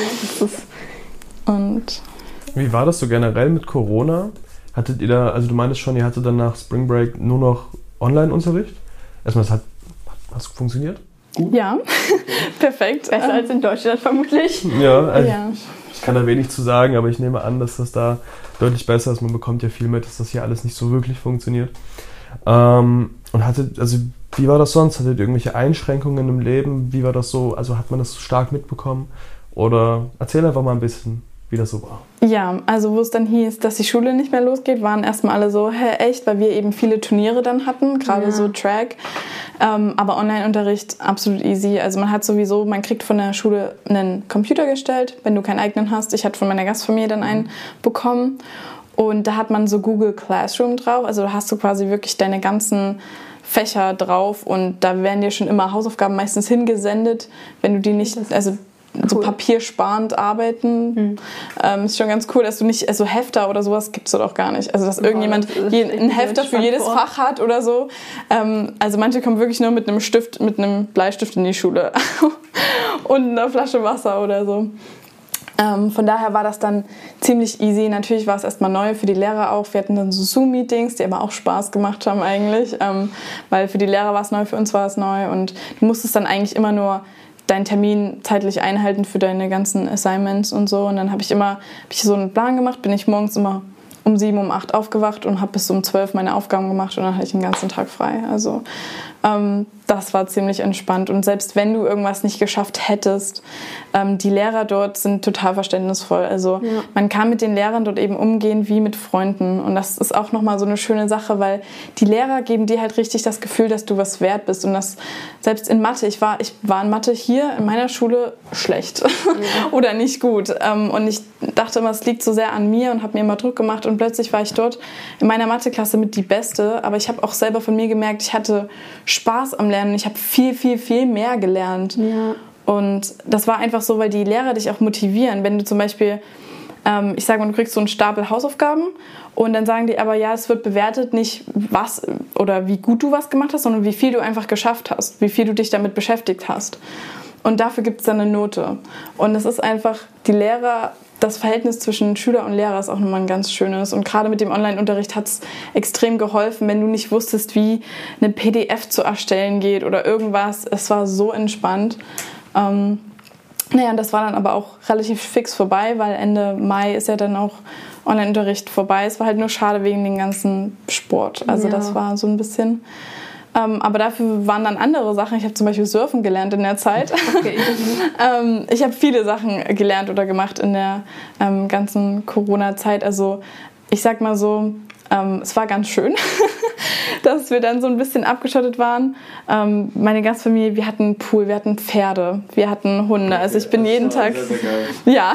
[LAUGHS] und wie war das so generell mit Corona? Hattet ihr da, also du meintest schon, ihr hattet dann nach Spring Break nur noch Online-Unterricht? Erstmal, es hat, hat es funktioniert? Gut? Ja, [LAUGHS] perfekt. Besser als in Deutschland vermutlich. Ja, also ja. ich kann da wenig zu sagen, aber ich nehme an, dass das da deutlich besser ist. Man bekommt ja viel mit, dass das hier alles nicht so wirklich funktioniert. Ähm, und hattet, also wie war das sonst? Hattet ihr irgendwelche Einschränkungen im Leben? Wie war das so? Also hat man das stark mitbekommen? Oder erzähl einfach mal ein bisschen, wie das so war. Ja, also wo es dann hieß, dass die Schule nicht mehr losgeht, waren erstmal alle so, hä, echt, weil wir eben viele Turniere dann hatten, gerade ja. so Track. Ähm, aber Online-Unterricht absolut easy. Also man hat sowieso, man kriegt von der Schule einen Computer gestellt, wenn du keinen eigenen hast. Ich hatte von meiner Gastfamilie dann einen bekommen. Und da hat man so Google Classroom drauf. Also da hast du quasi wirklich deine ganzen Fächer drauf und da werden dir schon immer Hausaufgaben meistens hingesendet, wenn du die nicht, also cool. so papiersparend arbeiten. Mhm. Ähm, ist schon ganz cool, dass du nicht, also Hefter oder sowas gibt es dort auch gar nicht. Also dass oh, irgendjemand das ein Hefter für jedes vor. Fach hat oder so. Ähm, also manche kommen wirklich nur mit einem Stift, mit einem Bleistift in die Schule [LAUGHS] und einer Flasche Wasser oder so. Ähm, von daher war das dann ziemlich easy. Natürlich war es erstmal neu für die Lehrer auch. Wir hatten dann so Zoom-Meetings, die aber auch Spaß gemacht haben eigentlich, ähm, weil für die Lehrer war es neu, für uns war es neu und du musstest dann eigentlich immer nur deinen Termin zeitlich einhalten für deine ganzen Assignments und so. Und dann habe ich immer hab ich so einen Plan gemacht, bin ich morgens immer um sieben, um acht aufgewacht und habe bis um zwölf meine Aufgaben gemacht und dann hatte ich den ganzen Tag frei. Also ähm, das war ziemlich entspannt. Und selbst wenn du irgendwas nicht geschafft hättest, ähm, die Lehrer dort sind total verständnisvoll. Also ja. man kann mit den Lehrern dort eben umgehen wie mit Freunden. Und das ist auch nochmal so eine schöne Sache, weil die Lehrer geben dir halt richtig das Gefühl, dass du was wert bist. Und das selbst in Mathe, ich war, ich war in Mathe hier in meiner Schule schlecht ja. [LAUGHS] oder nicht gut. Ähm, und ich dachte immer, es liegt so sehr an mir und habe mir immer Druck gemacht. Und plötzlich war ich dort in meiner Matheklasse mit die Beste. Aber ich habe auch selber von mir gemerkt, ich hatte Spaß am Lernen. Ich habe viel, viel, viel mehr gelernt. Ja. Und das war einfach so, weil die Lehrer dich auch motivieren. Wenn du zum Beispiel, ähm, ich sage mal, du kriegst so einen Stapel Hausaufgaben und dann sagen die aber, ja, es wird bewertet nicht, was oder wie gut du was gemacht hast, sondern wie viel du einfach geschafft hast, wie viel du dich damit beschäftigt hast. Und dafür gibt es dann eine Note. Und es ist einfach, die Lehrer das Verhältnis zwischen Schüler und Lehrer ist auch nochmal ein ganz schönes. Und gerade mit dem Online-Unterricht hat es extrem geholfen, wenn du nicht wusstest, wie eine PDF zu erstellen geht oder irgendwas. Es war so entspannt. Ähm, naja, und das war dann aber auch relativ fix vorbei, weil Ende Mai ist ja dann auch Online-Unterricht vorbei. Es war halt nur schade wegen dem ganzen Sport. Also ja. das war so ein bisschen ähm, aber dafür waren dann andere Sachen. Ich habe zum Beispiel Surfen gelernt in der Zeit. [LAUGHS] Okay. [LAUGHS] ähm, ich habe viele Sachen gelernt oder gemacht in der ähm, ganzen Corona-Zeit. Also ich sag mal so, ähm, es war ganz schön. [LAUGHS] [LAUGHS] dass wir dann so ein bisschen abgeschottet waren. Ähm, meine Gastfamilie, wir hatten einen Pool, wir hatten Pferde, wir hatten Hunde. Also ich bin jeden Tag. Sehr, sehr geil. [LAUGHS] Ja.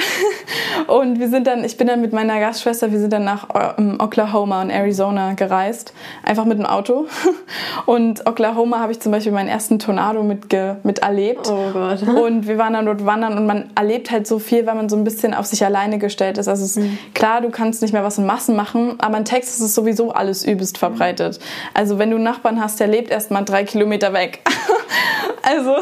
Und wir sind dann, ich bin dann mit meiner Gastschwester, wir sind dann nach ähm, Oklahoma und Arizona gereist. Einfach mit dem Auto. [LAUGHS] Und Oklahoma habe ich zum Beispiel meinen ersten Tornado mitge miterlebt. Oh Gott. Und wir waren dann dort wandern und man erlebt halt so viel, weil man so ein bisschen auf sich alleine gestellt ist. Also es ist klar, du kannst nicht mehr was in Massen machen, aber in Texas ist sowieso alles übelst verbreitet. Also wenn du einen Nachbarn hast, der lebt erst mal drei Kilometer weg. [LAUGHS] also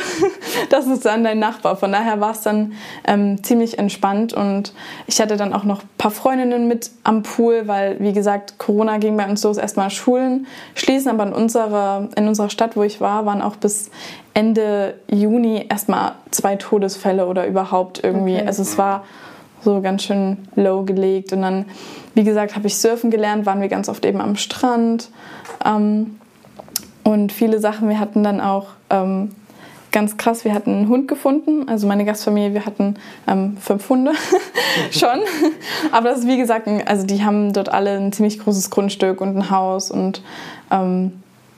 das ist dann dein Nachbar. Von daher war es dann ähm, ziemlich entspannt und ich hatte dann auch noch ein paar Freundinnen mit am Pool, weil wie gesagt, Corona ging bei uns los, erstmal Schulen schließen, aber in unserer, in unserer Stadt, wo ich war, waren auch bis Ende Juni erstmal zwei Todesfälle oder überhaupt irgendwie. Okay. Also es war so ganz schön low gelegt. Und dann, wie gesagt, habe ich surfen gelernt, waren wir ganz oft eben am Strand. Ähm, und viele Sachen, wir hatten dann auch ähm, ganz krass, wir hatten einen Hund gefunden. Also meine Gastfamilie, wir hatten ähm, fünf Hunde [LAUGHS] schon. Aber das ist wie gesagt, also die haben dort alle ein ziemlich großes Grundstück und ein Haus und ähm,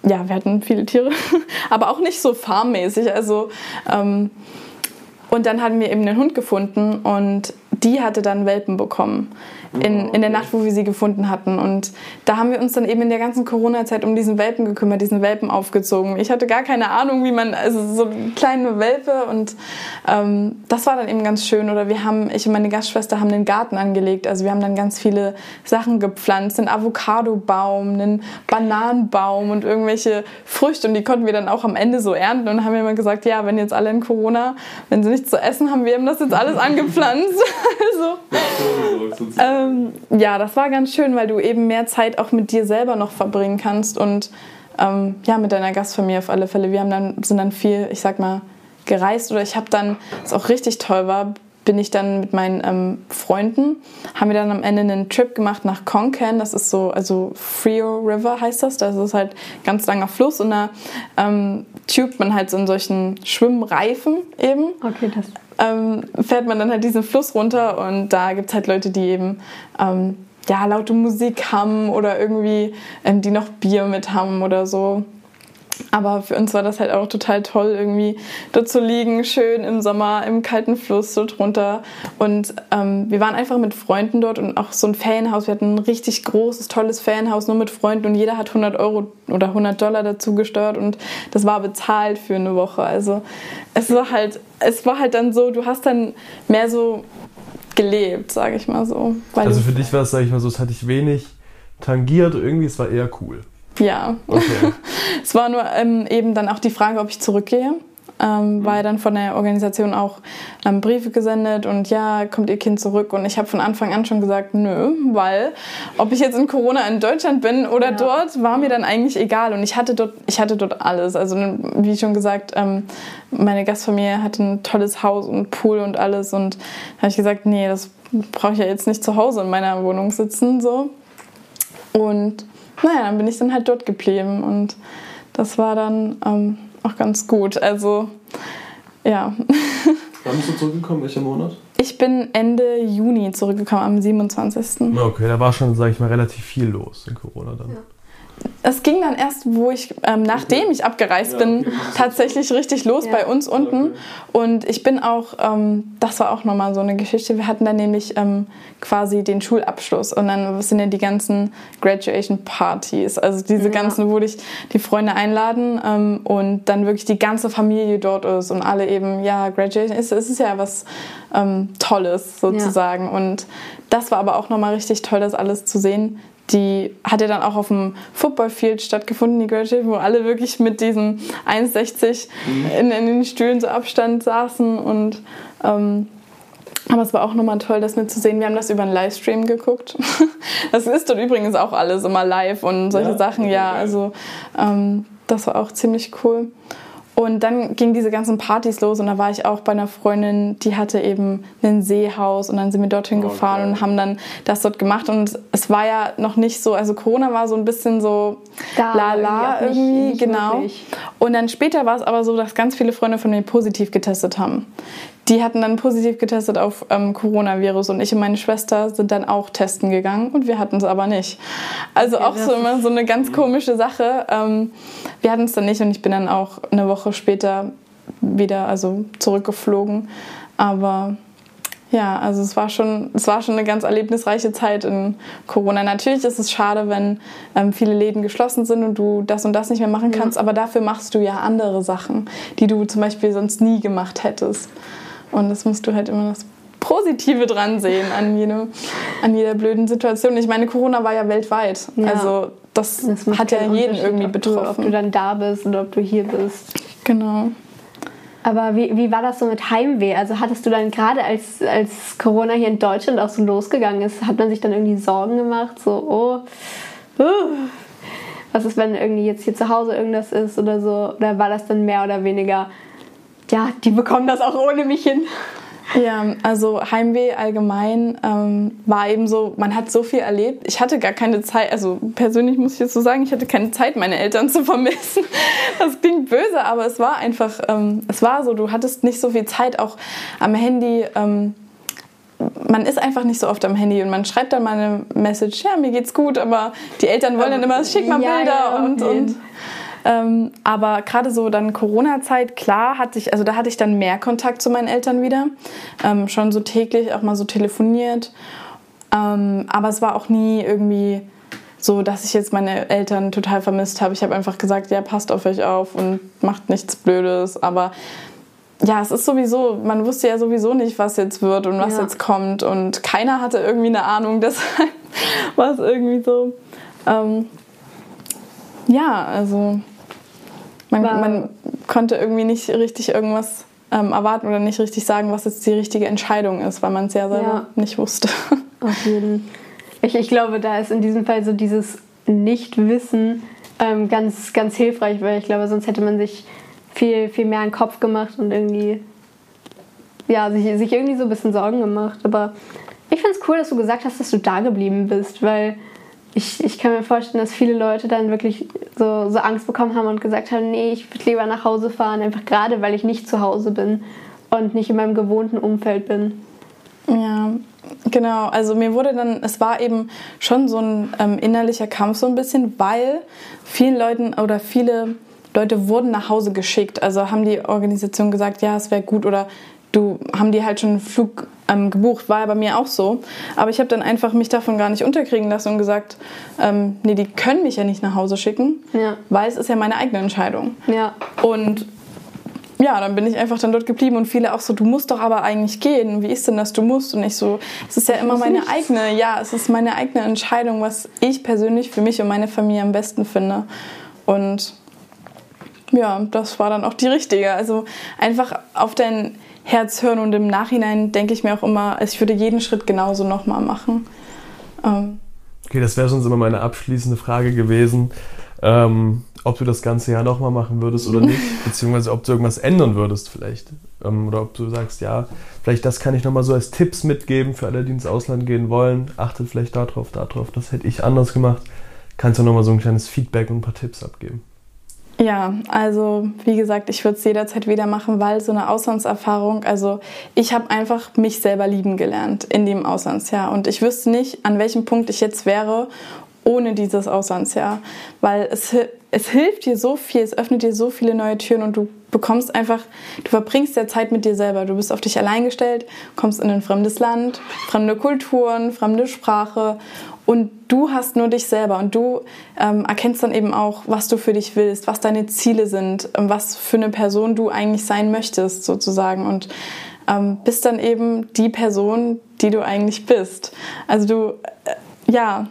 ja, wir hatten viele Tiere, [LAUGHS] aber auch nicht so farmmäßig. Also ähm, und dann hatten wir eben einen Hund gefunden und die hatte dann Welpen bekommen in, in der Nacht, wo wir sie gefunden hatten. Und da haben wir uns dann eben in der ganzen Corona-Zeit um diesen Welpen gekümmert, diesen Welpen aufgezogen. Ich hatte gar keine Ahnung, wie man, also so eine kleine Welpe und ähm, das war dann eben ganz schön. Oder wir haben, ich und meine Gastschwester haben einen Garten angelegt. Also wir haben dann ganz viele Sachen gepflanzt, einen Avocadobaum, einen Bananenbaum und irgendwelche Früchte. Und die konnten wir dann auch am Ende so ernten und haben immer gesagt, ja, wenn jetzt alle in Corona, wenn sie nichts zu essen haben, wir haben das jetzt alles [LAUGHS] angepflanzt. [LAUGHS] also, ähm, ja, das war ganz schön, weil du eben mehr Zeit auch mit dir selber noch verbringen kannst und ähm, ja, mit deiner Gastfamilie auf alle Fälle. Wir haben dann, sind dann viel, ich sag mal, gereist oder ich habe dann, was auch richtig toll war, bin ich dann mit meinen ähm, Freunden, haben wir dann am Ende einen Trip gemacht nach Konkan, das ist so, also Frio River heißt das, das ist halt ganz langer Fluss und da ähm, tubt man halt so in solchen Schwimmreifen eben Okay, das. Ähm, fährt man dann halt diesen Fluss runter und da gibt es halt Leute, die eben ähm, ja, laute Musik haben oder irgendwie, ähm, die noch Bier mit haben oder so. Aber für uns war das halt auch total toll, irgendwie dort zu liegen, schön im Sommer im kalten Fluss so drunter. Und ähm, wir waren einfach mit Freunden dort und auch so ein Ferienhaus. Wir hatten ein richtig großes, tolles Ferienhaus nur mit Freunden und jeder hat 100 Euro oder 100 Dollar dazu gesteuert und das war bezahlt für eine Woche. Also es war halt, es war halt dann so, du hast dann mehr so gelebt, sage ich mal so. Also für dich war es, sag ich mal so, es hat dich wenig tangiert, irgendwie, es war eher cool. ja. Okay. [LAUGHS] Es war nur ähm, eben dann auch die Frage, ob ich zurückgehe. Ähm, war ja dann von der Organisation auch ähm, Briefe gesendet und ja, kommt ihr Kind zurück? Und ich habe von Anfang an schon gesagt, nö, weil ob ich jetzt in Corona in Deutschland bin oder Ja. dort, war mir dann eigentlich egal. Und ich hatte dort, ich hatte dort alles. Also wie schon gesagt, ähm, meine Gastfamilie hatte ein tolles Haus und Pool und alles. Und da habe ich gesagt, nee, das brauche ich ja jetzt nicht zu Hause in meiner Wohnung sitzen. So. Und naja, dann bin ich dann halt dort geblieben und das war dann auch ganz gut. Also ja, [LAUGHS] Wann bist du zurückgekommen? Welcher Monat? ich bin Ende Juni zurückgekommen, am 27. Okay, da war schon, sag ich mal, relativ viel los in Corona dann. Es ging dann erst, wo ich, ähm, nachdem ich abgereist Ja, bin, okay, ist tatsächlich richtig los Ja. bei uns unten. Okay. Und ich bin auch, ähm, das war auch nochmal so eine Geschichte. Wir hatten dann nämlich ähm, quasi den Schulabschluss und dann sind ja die ganzen Graduation Partys. Also diese Ja. ganzen, wo dich die Freunde einladen ähm, und dann wirklich die ganze Familie dort ist und alle eben, ja, Graduation ist, es ist ja was ähm, Tolles sozusagen. Und das war aber auch nochmal richtig toll, das alles zu sehen. Die hat ja dann auch auf dem Footballfield stattgefunden, die Graduation, wo alle wirklich mit diesen 1,60 in, in den Stühlen so Abstand saßen und ähm, aber es war auch nochmal toll, das mitzusehen. Wir haben das über einen Livestream geguckt. [LAUGHS] Das ist dort übrigens auch alles immer live und solche Ja? Sachen, ja. Also ähm, das war auch ziemlich cool. Und dann gingen diese ganzen Partys los und da war ich auch bei einer Freundin, die hatte eben ein Seehaus und dann sind wir dorthin Oh, gefahren und haben dann das dort gemacht und es war ja noch nicht so, also Corona war so ein bisschen so Da lala irgendwie irgendwie, nicht genau. wirklich. Und dann später war es aber so, dass ganz viele Freunde von mir positiv getestet haben. die hatten dann positiv getestet auf ähm, Coronavirus und ich und meine Schwester sind dann auch testen gegangen und wir hatten es aber nicht. Also okay, auch so immer so eine ganz komische Sache. Ähm, wir hatten es dann nicht und ich bin dann auch eine Woche später wieder also zurückgeflogen. Aber ja, also es war schon, es war schon eine ganz erlebnisreiche Zeit in Corona. Natürlich ist es schade, wenn ähm, viele Läden geschlossen sind und du das und das nicht mehr machen kannst, ja. aber dafür machst du ja andere Sachen, die du zum Beispiel sonst nie gemacht hättest. Und das musst du halt immer das Positive dran sehen an, jede, an jeder blöden Situation. Ich meine, Corona war ja weltweit. Ja. Also das, das hat ja jeden irgendwie betroffen. ob du dann da bist oder ob du hier bist. Genau. Aber wie, wie war das so mit Heimweh? Also hattest du dann gerade als, als Corona hier in Deutschland auch so losgegangen ist, hat man sich dann irgendwie Sorgen gemacht? So, oh, uh, was ist, wenn irgendwie jetzt hier zu Hause irgendwas ist oder so? Oder war das dann mehr oder weniger, ja, die bekommen das auch ohne mich hin? Ja, also Heimweh allgemein ähm, war eben so, man hat so viel erlebt. Ich hatte gar keine Zeit, also persönlich muss ich jetzt so sagen, ich hatte keine Zeit, meine Eltern zu vermissen. [LAUGHS] Das klingt böse, aber es war einfach, ähm, es war so, du hattest nicht so viel Zeit auch am Handy. Ähm, man ist einfach nicht so oft am Handy und man schreibt dann mal eine Message, ja, mir geht's gut, aber die Eltern wollen dann immer, schick mal Bilder ja, ja, und, und ähm, aber gerade so dann Corona-Zeit, klar, hatte ich, also da hatte ich dann mehr Kontakt zu meinen Eltern wieder. Ähm, schon so täglich auch mal so telefoniert. Ähm, aber es war auch nie irgendwie so, dass ich jetzt meine Eltern total vermisst habe. Ich habe einfach gesagt, ja, passt auf euch auf und macht nichts Blödes. Aber ja, es ist sowieso, man wusste ja sowieso nicht, was jetzt wird und was ja. jetzt kommt. Und keiner hatte irgendwie eine Ahnung, [LAUGHS] deshalb war es irgendwie so. Ähm, ja, also man, man, konnte irgendwie nicht richtig irgendwas ähm, erwarten oder nicht richtig sagen, was jetzt die richtige Entscheidung ist, weil man es ja selber ja. nicht wusste. [LAUGHS] Auf jeden. Ich, ich glaube, da ist in diesem Fall so dieses Nichtwissen ähm, ganz, ganz hilfreich, weil ich glaube, sonst hätte man sich viel, viel mehr einen Kopf gemacht und irgendwie, ja, sich, sich irgendwie so ein bisschen Sorgen gemacht. Aber ich finde es cool, dass du gesagt hast, dass du da geblieben bist, weil ich, ich kann mir vorstellen, dass viele Leute dann wirklich so, so Angst bekommen haben und gesagt haben, nee, ich würde lieber nach Hause fahren, einfach gerade weil ich nicht zu Hause bin und nicht in meinem gewohnten Umfeld bin. Ja, genau. Also mir wurde dann, es war eben schon so ein ähm, innerlicher Kampf so ein bisschen, weil vielen Leuten oder viele Leute wurden nach Hause geschickt. Also haben die Organisation gesagt, ja, es wäre gut oder du haben die halt schon einen Flug ähm, gebucht, war ja bei mir auch so. Aber ich habe dann einfach mich davon gar nicht unterkriegen lassen und gesagt, ähm, nee, die können mich ja nicht nach Hause schicken, ja. weil es ist ja meine eigene Entscheidung. Ja. Und ja, dann bin ich einfach dann dort geblieben und viele auch so, du musst doch aber eigentlich gehen. Wie ist denn das, du musst? Und ich so, es ist ja ich immer meine nichts. eigene, ja, es ist meine eigene Entscheidung, was ich persönlich für mich und meine Familie am besten finde. Und ja, das war dann auch die richtige. Also einfach auf dein Herz hören und im Nachhinein denke ich mir auch immer, ich würde jeden Schritt genauso nochmal machen. Ähm. Okay, das wäre sonst immer meine abschließende Frage gewesen, ähm, ob du das ganze Jahr nochmal machen würdest oder nicht, [LAUGHS] beziehungsweise ob du irgendwas ändern würdest vielleicht. Ähm, oder ob du sagst, ja, vielleicht das kann ich nochmal so als Tipps mitgeben für alle, die ins Ausland gehen wollen. Achtet vielleicht darauf, darauf, das hätte ich anders gemacht. Kannst du nochmal so ein kleines Feedback und ein paar Tipps abgeben? Ja, also wie gesagt, ich würde es jederzeit wieder machen, weil so eine Auslandserfahrung, also ich habe einfach mich selber lieben gelernt in dem Auslandsjahr. Und ich wüsste nicht, an welchem Punkt ich jetzt wäre ohne dieses Auslandsjahr, weil es, es hilft dir so viel, es öffnet dir so viele neue Türen und du bekommst einfach, du verbringst ja Zeit mit dir selber, du bist auf dich allein gestellt, kommst in ein fremdes Land, fremde Kulturen, fremde Sprache und du hast nur dich selber und du ähm, erkennst dann eben auch, was du für dich willst, was deine Ziele sind, ähm, was für eine Person du eigentlich sein möchtest sozusagen und ähm, bist dann eben die Person, die du eigentlich bist. Also du, äh, ja,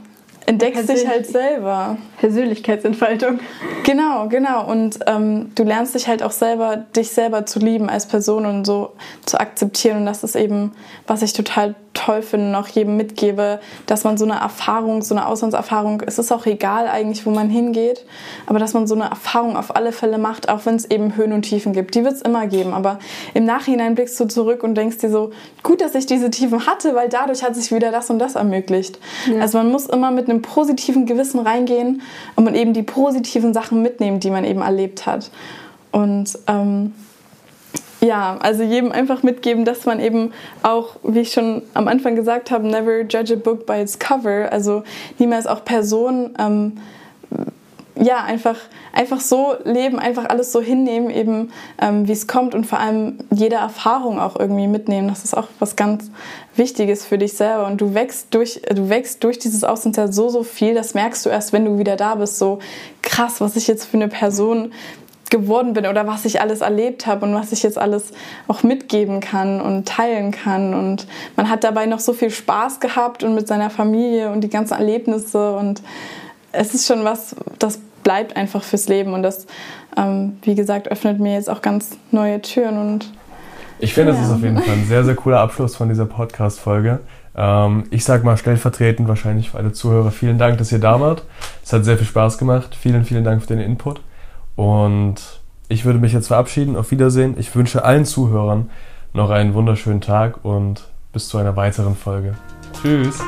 entdeckst dich halt selber. Persönlichkeitsentfaltung. Genau, genau. Und ähm, du lernst dich halt auch selber, dich selber zu lieben als Person und so zu akzeptieren. Und das ist eben, was ich total toll finde und auch jedem mitgebe, dass man so eine Erfahrung, so eine Auslandserfahrung, es ist auch egal eigentlich, wo man hingeht, aber dass man so eine Erfahrung auf alle Fälle macht, auch wenn es eben Höhen und Tiefen gibt. Die wird es immer geben, aber im Nachhinein blickst du zurück und denkst dir so, gut, dass ich diese Tiefen hatte, weil dadurch hat sich wieder das und das ermöglicht. Ja. Also man muss immer mit einem positiven Gewissen reingehen und eben die positiven Sachen mitnehmen, die man eben erlebt hat. Und ähm, ja, also jedem einfach mitgeben, dass man eben auch, wie ich schon am Anfang gesagt habe, never judge a book by its cover. Also niemals auch Personen, ähm, ja, einfach, einfach so leben, einfach alles so hinnehmen, eben ähm, wie es kommt und vor allem jede Erfahrung auch irgendwie mitnehmen. Das ist auch was ganz Wichtiges für dich selber. Und du wächst durch, du wächst durch dieses Auslandsjahr so, so viel. Das merkst du erst, wenn du wieder da bist. So krass, was ich jetzt für eine Person geworden bin oder was ich alles erlebt habe und was ich jetzt alles auch mitgeben kann und teilen kann. Und man hat dabei noch so viel Spaß gehabt und mit seiner Familie und die ganzen Erlebnisse. Und es ist schon was, das bleibt einfach fürs Leben. Und das, ähm, wie gesagt, öffnet mir jetzt auch ganz neue Türen. Und ich finde, ja. das ist auf jeden Fall ein sehr, sehr cooler Abschluss von dieser Podcast-Folge. Ähm, ich sage mal stellvertretend wahrscheinlich für alle Zuhörer, vielen Dank, dass ihr da wart. Es hat sehr viel Spaß gemacht. Vielen, vielen Dank für den Input. Und ich würde mich jetzt verabschieden. Auf Wiedersehen. Ich wünsche allen Zuhörern noch einen wunderschönen Tag und bis zu einer weiteren Folge. Tschüss.